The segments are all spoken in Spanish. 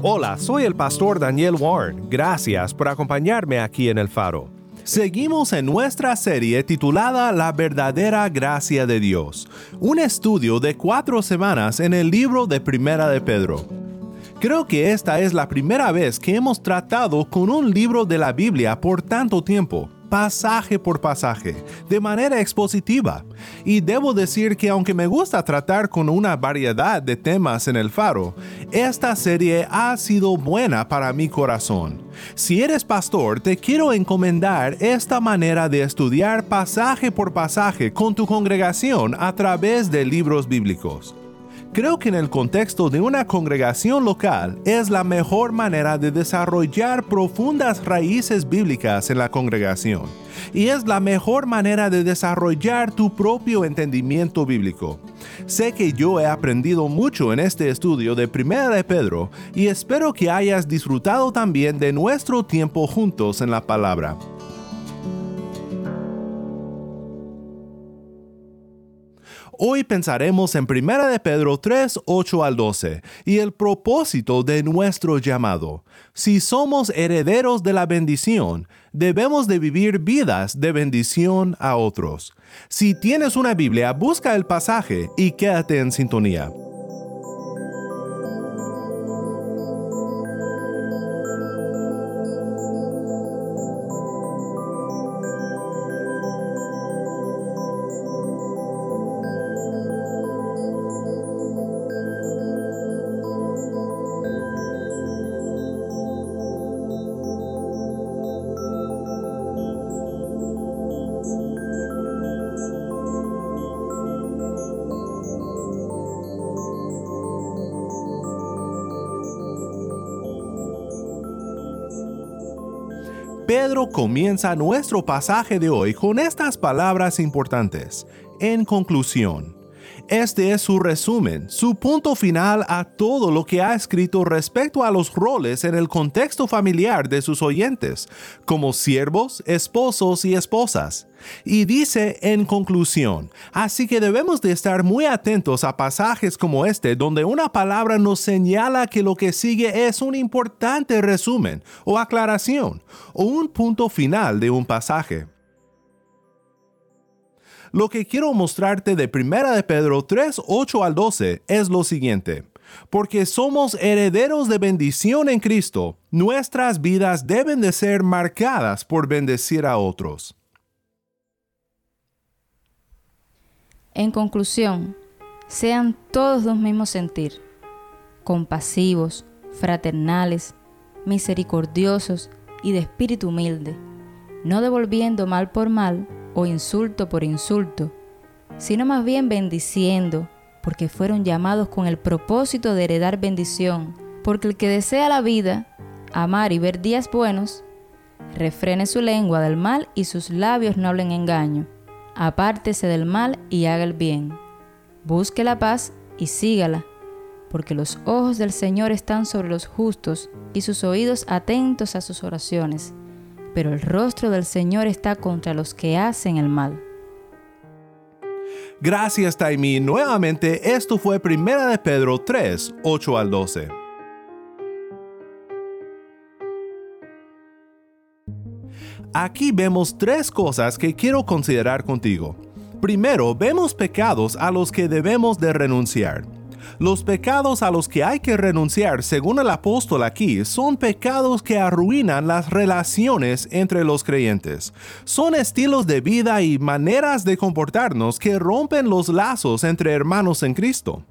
Hola, soy el pastor Daniel Warren. Gracias por acompañarme aquí en El Faro. Seguimos en nuestra serie titulada La verdadera gracia de Dios, un estudio de cuatro semanas en el libro de Primera de Pedro. Creo que esta es la primera vez que hemos tratado con un libro de la Biblia por tanto tiempo, pasaje por pasaje, de manera expositiva. Y debo decir que aunque me gusta tratar con una variedad de temas en el faro, esta serie ha sido buena para mi corazón. Si eres pastor, te quiero encomendar esta manera de estudiar pasaje por pasaje con tu congregación a través de libros bíblicos. Creo que en el contexto de una congregación local es la mejor manera de desarrollar profundas raíces bíblicas en la congregación y es la mejor manera de desarrollar tu propio entendimiento bíblico. Sé que yo he aprendido mucho en este estudio de Primera de Pedro y espero que hayas disfrutado también de nuestro tiempo juntos en la palabra. Hoy pensaremos en 1 de Pedro 3, 8 al 12 y el propósito de nuestro llamado. Si somos herederos de la bendición, debemos de vivir vidas de bendición a otros. Si tienes una Biblia, busca el pasaje y quédate en sintonía. Comienza nuestro pasaje de hoy con estas palabras importantes. En conclusión, este es su resumen, su punto final a todo lo que ha escrito respecto a los roles en el contexto familiar de sus oyentes, como siervos, esposos y esposas. Y dice en conclusión, así que debemos de estar muy atentos a pasajes como este donde una palabra nos señala que lo que sigue es un importante resumen o aclaración o un punto final de un pasaje. Lo que quiero mostrarte de 1 de Pedro 3, 8 al 12 es lo siguiente. Porque somos herederos de bendición en Cristo, nuestras vidas deben de ser marcadas por bendecir a otros. En conclusión, sean todos de un mismo sentir, compasivos, fraternales, misericordiosos y de espíritu humilde, no devolviendo mal por mal o insulto por insulto, sino más bien bendiciendo, porque fueron llamados con el propósito de heredar bendición, porque el que desea la vida, amar y ver días buenos, refrene su lengua del mal y sus labios no hablen engaño, apártese del mal y haga el bien, busque la paz y sígala, porque los ojos del Señor están sobre los justos y sus oídos atentos a sus oraciones pero el rostro del Señor está contra los que hacen el mal. Gracias, Taimi. Nuevamente, esto fue Primera de Pedro 3, 8 al 12. Aquí vemos tres cosas que quiero considerar contigo. Primero, vemos pecados a los que debemos de renunciar. Los pecados a los que hay que renunciar, según el apóstol aquí, son pecados que arruinan las relaciones entre los creyentes. Son estilos de vida y maneras de comportarnos que rompen los lazos entre hermanos en Cristo.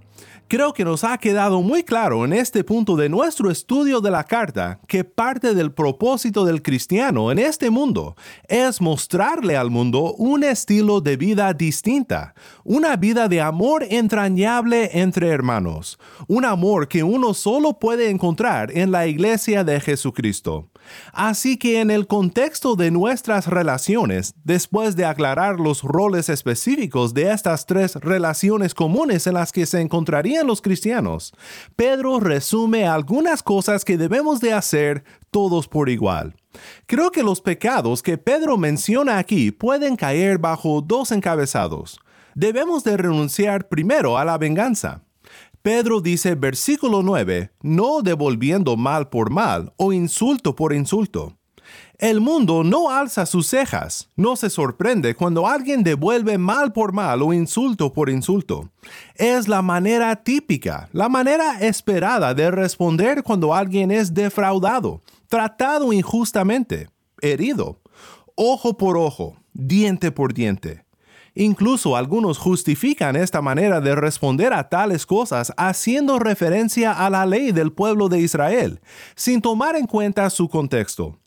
Creo que nos ha quedado muy claro en este punto de nuestro estudio de la carta que parte del propósito del cristiano en este mundo es mostrarle al mundo un estilo de vida distinta, una vida de amor entrañable entre hermanos, un amor que uno solo puede encontrar en la iglesia de Jesucristo. Así que en el contexto de nuestras relaciones, después de aclarar los roles específicos de estas tres relaciones comunes en las que se encontrarían los cristianos, Pedro resume algunas cosas que debemos de hacer todos por igual. Creo que los pecados que Pedro menciona aquí pueden caer bajo dos encabezados. Debemos de renunciar primero a la venganza. Pedro dice versículo 9, no devolviendo mal por mal o insulto por insulto. El mundo no alza sus cejas, no se sorprende cuando alguien devuelve mal por mal o insulto por insulto. Es la manera típica, la manera esperada de responder cuando alguien es defraudado, tratado injustamente, herido, ojo por ojo, diente por diente. Incluso algunos justifican esta manera de responder a tales cosas haciendo referencia a la ley del pueblo de Israel, sin tomar en cuenta su contexto.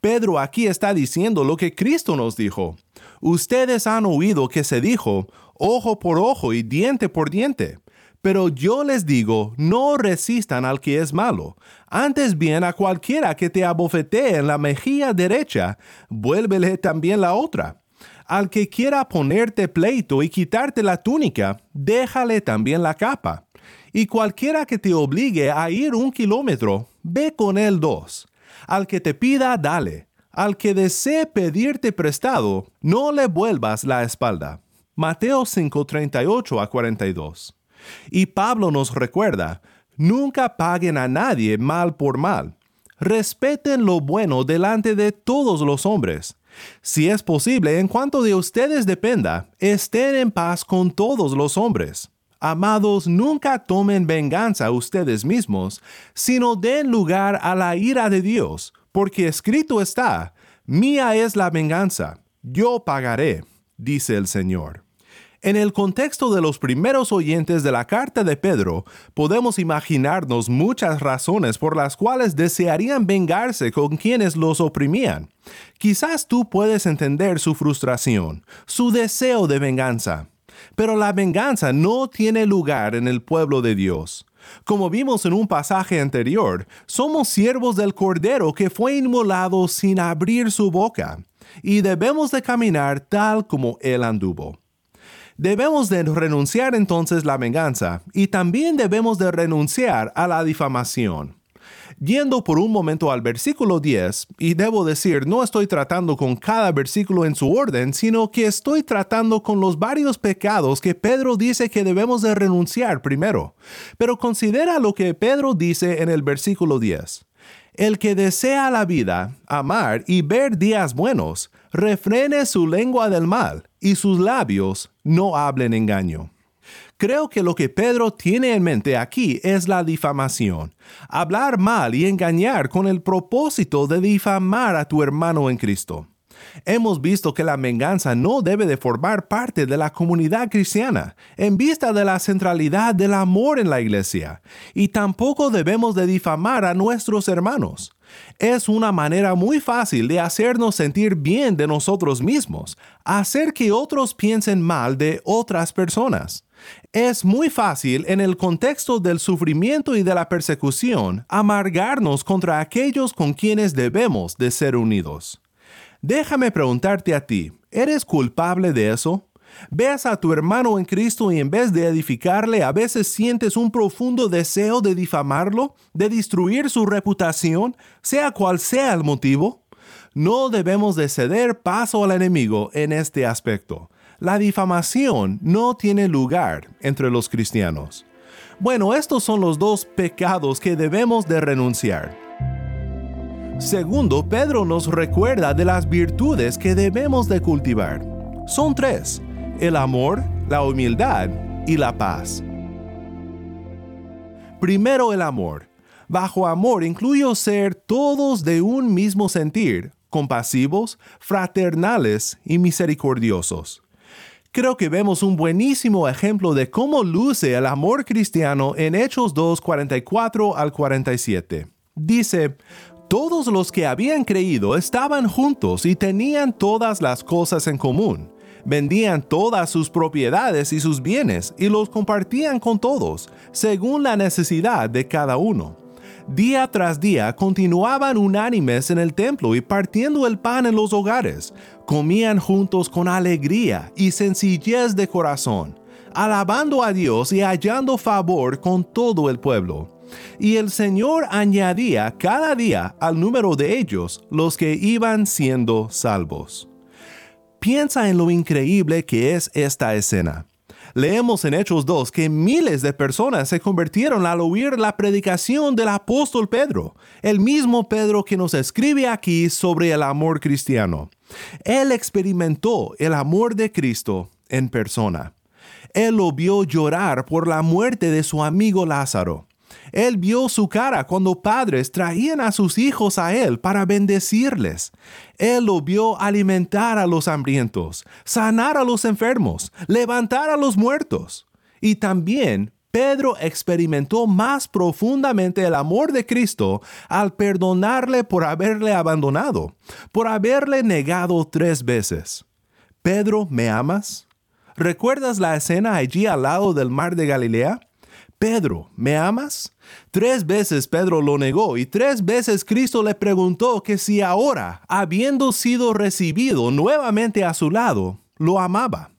Pedro aquí está diciendo lo que Cristo nos dijo. Ustedes han oído que se dijo, ojo por ojo y diente por diente. Pero yo les digo, no resistan al que es malo. Antes bien a cualquiera que te abofetee en la mejilla derecha, vuélvele también la otra al que quiera ponerte pleito y quitarte la túnica, déjale también la capa. Y cualquiera que te obligue a ir un kilómetro, ve con él dos. Al que te pida, dale. Al que desee pedirte prestado, no le vuelvas la espalda. Mateo 5:38 a 42. Y Pablo nos recuerda, nunca paguen a nadie mal por mal. Respeten lo bueno delante de todos los hombres si es posible, en cuanto de ustedes dependa, estén en paz con todos los hombres. Amados, nunca tomen venganza ustedes mismos, sino den lugar a la ira de Dios, porque escrito está, Mía es la venganza, yo pagaré, dice el Señor. En el contexto de los primeros oyentes de la carta de Pedro, podemos imaginarnos muchas razones por las cuales desearían vengarse con quienes los oprimían. Quizás tú puedes entender su frustración, su deseo de venganza. Pero la venganza no tiene lugar en el pueblo de Dios. Como vimos en un pasaje anterior, somos siervos del Cordero que fue inmolado sin abrir su boca, y debemos de caminar tal como Él anduvo. Debemos de renunciar entonces la venganza y también debemos de renunciar a la difamación. Yendo por un momento al versículo 10, y debo decir, no estoy tratando con cada versículo en su orden, sino que estoy tratando con los varios pecados que Pedro dice que debemos de renunciar primero. Pero considera lo que Pedro dice en el versículo 10. El que desea la vida, amar y ver días buenos, refrene su lengua del mal y sus labios no hablen engaño. Creo que lo que Pedro tiene en mente aquí es la difamación, hablar mal y engañar con el propósito de difamar a tu hermano en Cristo. Hemos visto que la venganza no debe de formar parte de la comunidad cristiana en vista de la centralidad del amor en la iglesia, y tampoco debemos de difamar a nuestros hermanos. Es una manera muy fácil de hacernos sentir bien de nosotros mismos, hacer que otros piensen mal de otras personas. Es muy fácil en el contexto del sufrimiento y de la persecución amargarnos contra aquellos con quienes debemos de ser unidos. Déjame preguntarte a ti, ¿eres culpable de eso? Ves a tu hermano en Cristo y en vez de edificarle, a veces sientes un profundo deseo de difamarlo, de destruir su reputación, sea cual sea el motivo. No debemos de ceder paso al enemigo en este aspecto. La difamación no tiene lugar entre los cristianos. Bueno, estos son los dos pecados que debemos de renunciar. Segundo, Pedro nos recuerda de las virtudes que debemos de cultivar. Son tres, el amor, la humildad y la paz. Primero el amor. Bajo amor incluyo ser todos de un mismo sentir, compasivos, fraternales y misericordiosos. Creo que vemos un buenísimo ejemplo de cómo luce el amor cristiano en Hechos 2, 44 al 47. Dice, todos los que habían creído estaban juntos y tenían todas las cosas en común. Vendían todas sus propiedades y sus bienes y los compartían con todos, según la necesidad de cada uno. Día tras día continuaban unánimes en el templo y partiendo el pan en los hogares, comían juntos con alegría y sencillez de corazón, alabando a Dios y hallando favor con todo el pueblo. Y el Señor añadía cada día al número de ellos los que iban siendo salvos. Piensa en lo increíble que es esta escena. Leemos en Hechos 2 que miles de personas se convirtieron al oír la predicación del apóstol Pedro, el mismo Pedro que nos escribe aquí sobre el amor cristiano. Él experimentó el amor de Cristo en persona. Él lo vio llorar por la muerte de su amigo Lázaro. Él vio su cara cuando padres traían a sus hijos a Él para bendecirles. Él lo vio alimentar a los hambrientos, sanar a los enfermos, levantar a los muertos. Y también Pedro experimentó más profundamente el amor de Cristo al perdonarle por haberle abandonado, por haberle negado tres veces. Pedro, ¿me amas? ¿Recuerdas la escena allí al lado del mar de Galilea? Pedro, ¿me amas? Tres veces Pedro lo negó y tres veces Cristo le preguntó que si ahora, habiendo sido recibido nuevamente a su lado, lo amaba.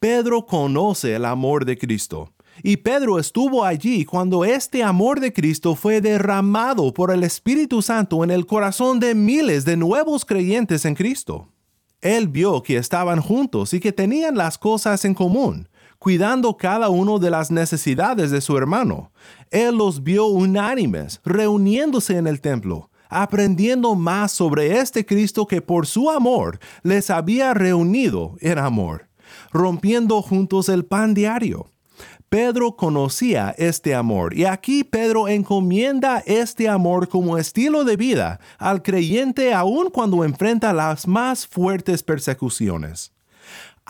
Pedro conoce el amor de Cristo. Y Pedro estuvo allí cuando este amor de Cristo fue derramado por el Espíritu Santo en el corazón de miles de nuevos creyentes en Cristo. Él vio que estaban juntos y que tenían las cosas en común, cuidando cada uno de las necesidades de su hermano. Él los vio unánimes, reuniéndose en el templo, aprendiendo más sobre este Cristo que por su amor les había reunido en amor, rompiendo juntos el pan diario. Pedro conocía este amor y aquí Pedro encomienda este amor como estilo de vida al creyente aun cuando enfrenta las más fuertes persecuciones.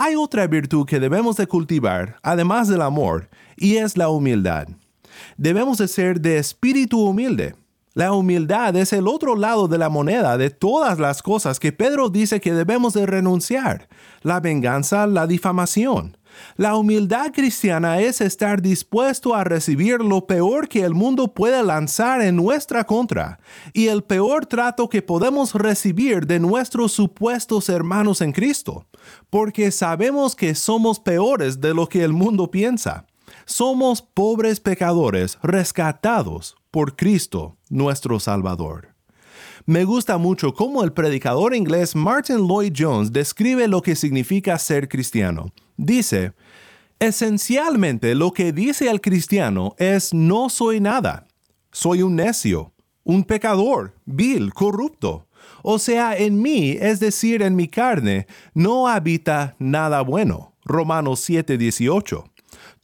Hay otra virtud que debemos de cultivar, además del amor, y es la humildad. Debemos de ser de espíritu humilde. La humildad es el otro lado de la moneda de todas las cosas que Pedro dice que debemos de renunciar. La venganza, la difamación. La humildad cristiana es estar dispuesto a recibir lo peor que el mundo puede lanzar en nuestra contra y el peor trato que podemos recibir de nuestros supuestos hermanos en Cristo, porque sabemos que somos peores de lo que el mundo piensa. Somos pobres pecadores rescatados por Cristo, nuestro Salvador. Me gusta mucho cómo el predicador inglés Martin Lloyd Jones describe lo que significa ser cristiano. Dice, esencialmente lo que dice el cristiano es no soy nada, soy un necio, un pecador, vil, corrupto. O sea, en mí, es decir, en mi carne, no habita nada bueno. Romanos 7:18.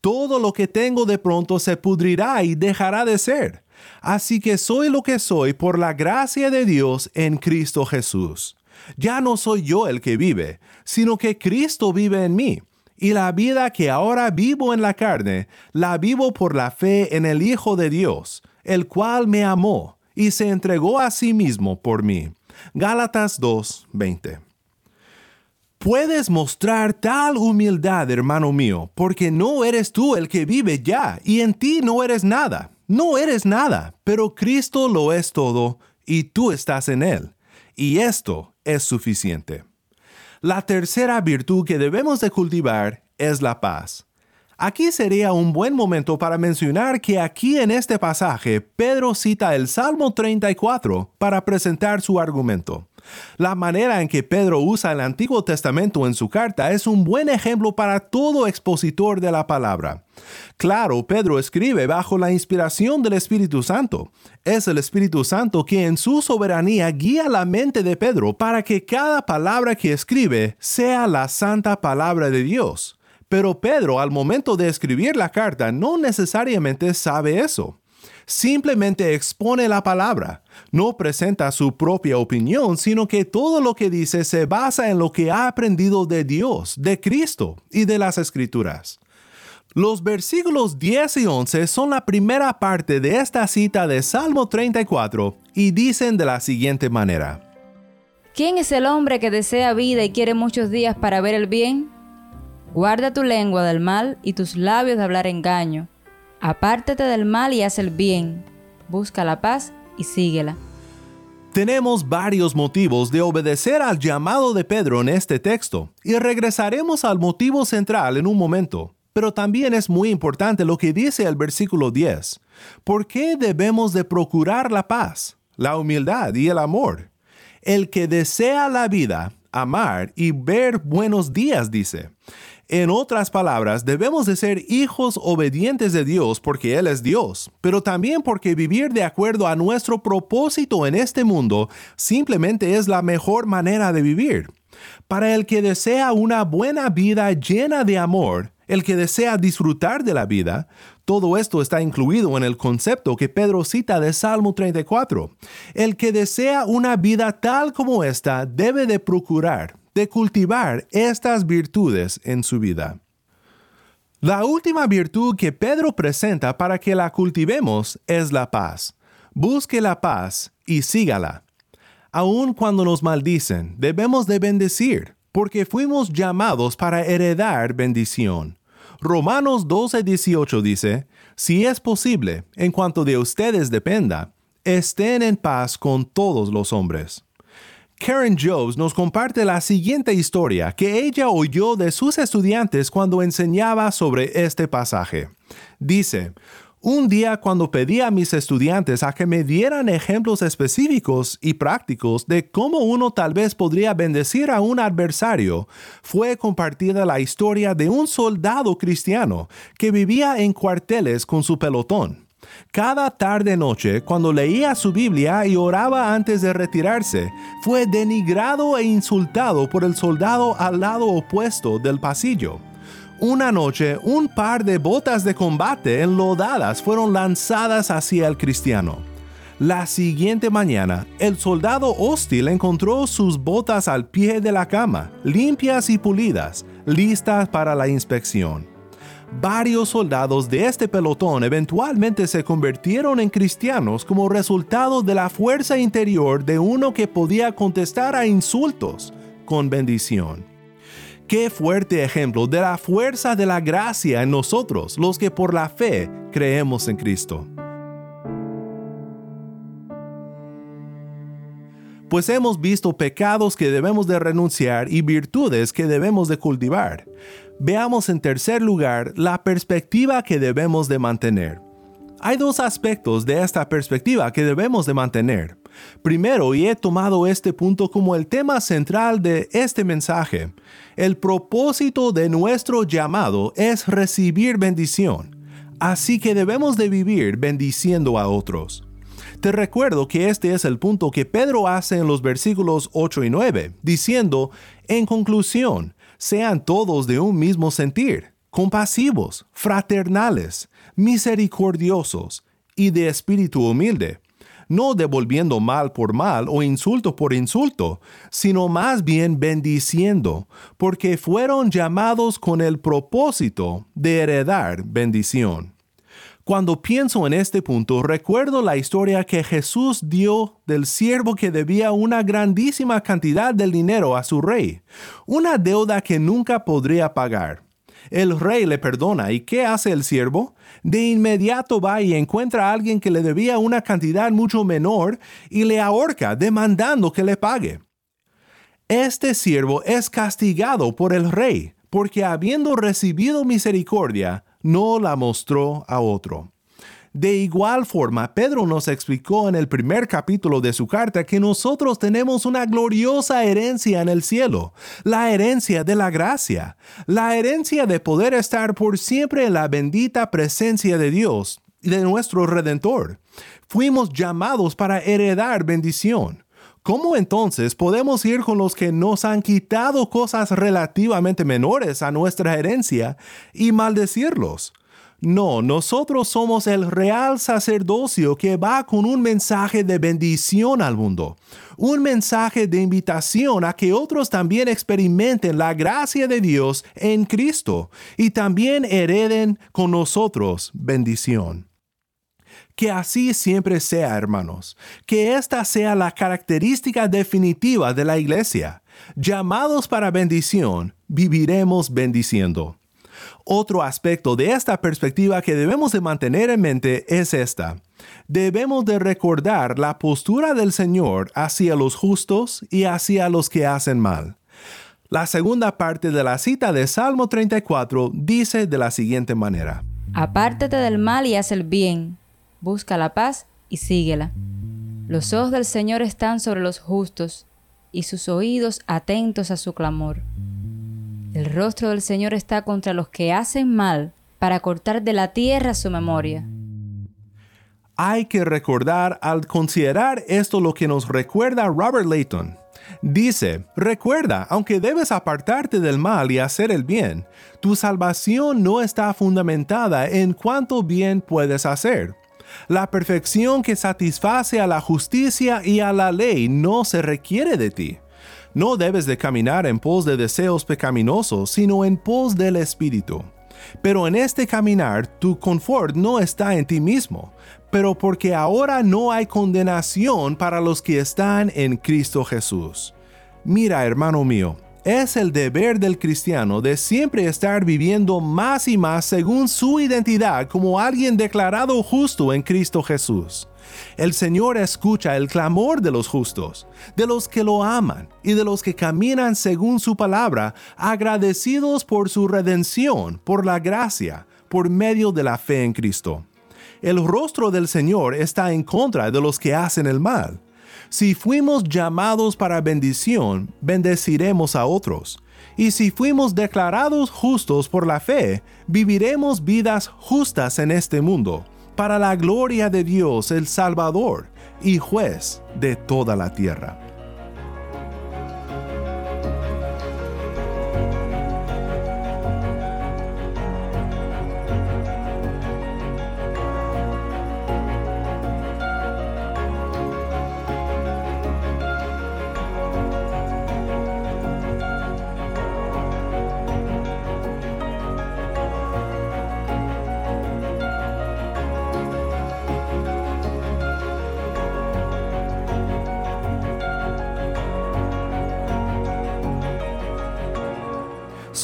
Todo lo que tengo de pronto se pudrirá y dejará de ser. Así que soy lo que soy por la gracia de Dios en Cristo Jesús. Ya no soy yo el que vive, sino que Cristo vive en mí. Y la vida que ahora vivo en la carne, la vivo por la fe en el Hijo de Dios, el cual me amó y se entregó a sí mismo por mí. Gálatas 2:20. Puedes mostrar tal humildad, hermano mío, porque no eres tú el que vive ya, y en ti no eres nada. No eres nada, pero Cristo lo es todo y tú estás en Él. Y esto es suficiente. La tercera virtud que debemos de cultivar es la paz. Aquí sería un buen momento para mencionar que aquí en este pasaje Pedro cita el Salmo 34 para presentar su argumento. La manera en que Pedro usa el Antiguo Testamento en su carta es un buen ejemplo para todo expositor de la palabra. Claro, Pedro escribe bajo la inspiración del Espíritu Santo. Es el Espíritu Santo que en su soberanía guía la mente de Pedro para que cada palabra que escribe sea la santa palabra de Dios. Pero Pedro al momento de escribir la carta no necesariamente sabe eso. Simplemente expone la palabra. No presenta su propia opinión, sino que todo lo que dice se basa en lo que ha aprendido de Dios, de Cristo y de las Escrituras. Los versículos 10 y 11 son la primera parte de esta cita de Salmo 34 y dicen de la siguiente manera. ¿Quién es el hombre que desea vida y quiere muchos días para ver el bien? Guarda tu lengua del mal y tus labios de hablar engaño. Apártate del mal y haz el bien. Busca la paz y síguela. Tenemos varios motivos de obedecer al llamado de Pedro en este texto y regresaremos al motivo central en un momento. Pero también es muy importante lo que dice el versículo 10. ¿Por qué debemos de procurar la paz, la humildad y el amor? El que desea la vida, amar y ver buenos días, dice. En otras palabras, debemos de ser hijos obedientes de Dios porque Él es Dios, pero también porque vivir de acuerdo a nuestro propósito en este mundo simplemente es la mejor manera de vivir. Para el que desea una buena vida llena de amor, el que desea disfrutar de la vida, todo esto está incluido en el concepto que Pedro cita de Salmo 34. El que desea una vida tal como esta debe de procurar, de cultivar estas virtudes en su vida. La última virtud que Pedro presenta para que la cultivemos es la paz. Busque la paz y sígala. Aun cuando nos maldicen, debemos de bendecir, porque fuimos llamados para heredar bendición. Romanos 12:18 dice, si es posible, en cuanto de ustedes dependa, estén en paz con todos los hombres. Karen Jobs nos comparte la siguiente historia que ella oyó de sus estudiantes cuando enseñaba sobre este pasaje. Dice, un día cuando pedí a mis estudiantes a que me dieran ejemplos específicos y prácticos de cómo uno tal vez podría bendecir a un adversario, fue compartida la historia de un soldado cristiano que vivía en cuarteles con su pelotón. Cada tarde-noche, cuando leía su Biblia y oraba antes de retirarse, fue denigrado e insultado por el soldado al lado opuesto del pasillo. Una noche, un par de botas de combate enlodadas fueron lanzadas hacia el cristiano. La siguiente mañana, el soldado hostil encontró sus botas al pie de la cama, limpias y pulidas, listas para la inspección. Varios soldados de este pelotón eventualmente se convirtieron en cristianos como resultado de la fuerza interior de uno que podía contestar a insultos con bendición. Qué fuerte ejemplo de la fuerza de la gracia en nosotros, los que por la fe creemos en Cristo. Pues hemos visto pecados que debemos de renunciar y virtudes que debemos de cultivar. Veamos en tercer lugar la perspectiva que debemos de mantener. Hay dos aspectos de esta perspectiva que debemos de mantener. Primero, y he tomado este punto como el tema central de este mensaje, el propósito de nuestro llamado es recibir bendición, así que debemos de vivir bendiciendo a otros. Te recuerdo que este es el punto que Pedro hace en los versículos 8 y 9, diciendo, en conclusión, sean todos de un mismo sentir, compasivos, fraternales, misericordiosos y de espíritu humilde no devolviendo mal por mal o insulto por insulto, sino más bien bendiciendo, porque fueron llamados con el propósito de heredar bendición. Cuando pienso en este punto, recuerdo la historia que Jesús dio del siervo que debía una grandísima cantidad de dinero a su rey, una deuda que nunca podría pagar. El rey le perdona y ¿qué hace el siervo? De inmediato va y encuentra a alguien que le debía una cantidad mucho menor y le ahorca demandando que le pague. Este siervo es castigado por el rey porque habiendo recibido misericordia, no la mostró a otro. De igual forma, Pedro nos explicó en el primer capítulo de su carta que nosotros tenemos una gloriosa herencia en el cielo, la herencia de la gracia, la herencia de poder estar por siempre en la bendita presencia de Dios y de nuestro Redentor. Fuimos llamados para heredar bendición. ¿Cómo entonces podemos ir con los que nos han quitado cosas relativamente menores a nuestra herencia y maldecirlos? No, nosotros somos el real sacerdocio que va con un mensaje de bendición al mundo, un mensaje de invitación a que otros también experimenten la gracia de Dios en Cristo y también hereden con nosotros bendición. Que así siempre sea, hermanos, que esta sea la característica definitiva de la iglesia. Llamados para bendición, viviremos bendiciendo. Otro aspecto de esta perspectiva que debemos de mantener en mente es esta. Debemos de recordar la postura del Señor hacia los justos y hacia los que hacen mal. La segunda parte de la cita de Salmo 34 dice de la siguiente manera. Apártate del mal y haz el bien, busca la paz y síguela. Los ojos del Señor están sobre los justos y sus oídos atentos a su clamor. El rostro del Señor está contra los que hacen mal, para cortar de la tierra su memoria. Hay que recordar al considerar esto lo que nos recuerda Robert Layton. Dice, recuerda, aunque debes apartarte del mal y hacer el bien, tu salvación no está fundamentada en cuánto bien puedes hacer. La perfección que satisface a la justicia y a la ley no se requiere de ti. No debes de caminar en pos de deseos pecaminosos, sino en pos del Espíritu. Pero en este caminar tu confort no está en ti mismo, pero porque ahora no hay condenación para los que están en Cristo Jesús. Mira, hermano mío, es el deber del cristiano de siempre estar viviendo más y más según su identidad como alguien declarado justo en Cristo Jesús. El Señor escucha el clamor de los justos, de los que lo aman y de los que caminan según su palabra, agradecidos por su redención, por la gracia, por medio de la fe en Cristo. El rostro del Señor está en contra de los que hacen el mal. Si fuimos llamados para bendición, bendeciremos a otros. Y si fuimos declarados justos por la fe, viviremos vidas justas en este mundo para la gloria de Dios el Salvador y juez de toda la tierra.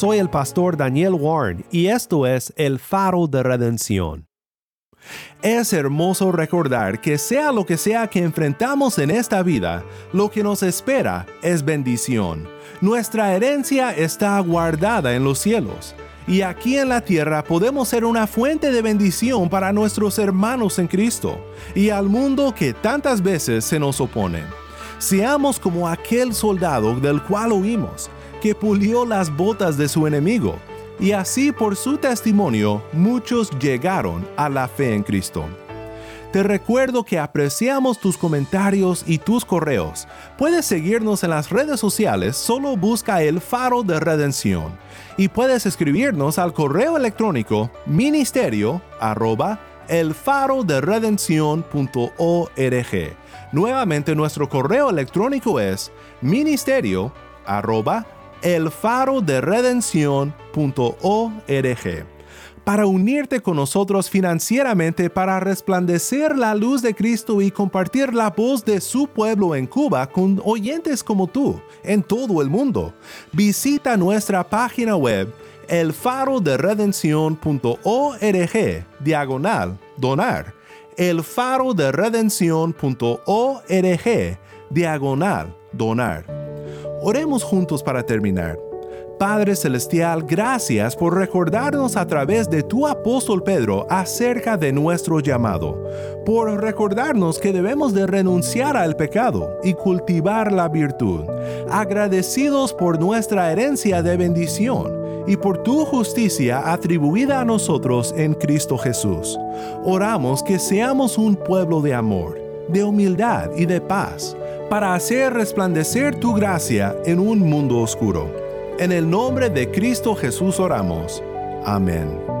Soy el pastor Daniel Warren y esto es el faro de redención. Es hermoso recordar que sea lo que sea que enfrentamos en esta vida, lo que nos espera es bendición. Nuestra herencia está guardada en los cielos. Y aquí en la tierra podemos ser una fuente de bendición para nuestros hermanos en Cristo y al mundo que tantas veces se nos opone. Seamos como aquel soldado del cual oímos, que pulió las botas de su enemigo, y así por su testimonio muchos llegaron a la fe en Cristo. Te recuerdo que apreciamos tus comentarios y tus correos. Puedes seguirnos en las redes sociales, solo busca el faro de redención. Y puedes escribirnos al correo electrónico ministerio arroba el faro de Nuevamente nuestro correo electrónico es ministerio arroba elfaroderedención.org para unirte con nosotros financieramente para resplandecer la luz de Cristo y compartir la voz de su pueblo en Cuba con oyentes como tú en todo el mundo. Visita nuestra página web elfaroderedención.org diagonal donar elfaroderedención.org diagonal donar Oremos juntos para terminar. Padre Celestial, gracias por recordarnos a través de tu apóstol Pedro acerca de nuestro llamado, por recordarnos que debemos de renunciar al pecado y cultivar la virtud, agradecidos por nuestra herencia de bendición y por tu justicia atribuida a nosotros en Cristo Jesús. Oramos que seamos un pueblo de amor, de humildad y de paz para hacer resplandecer tu gracia en un mundo oscuro. En el nombre de Cristo Jesús oramos. Amén.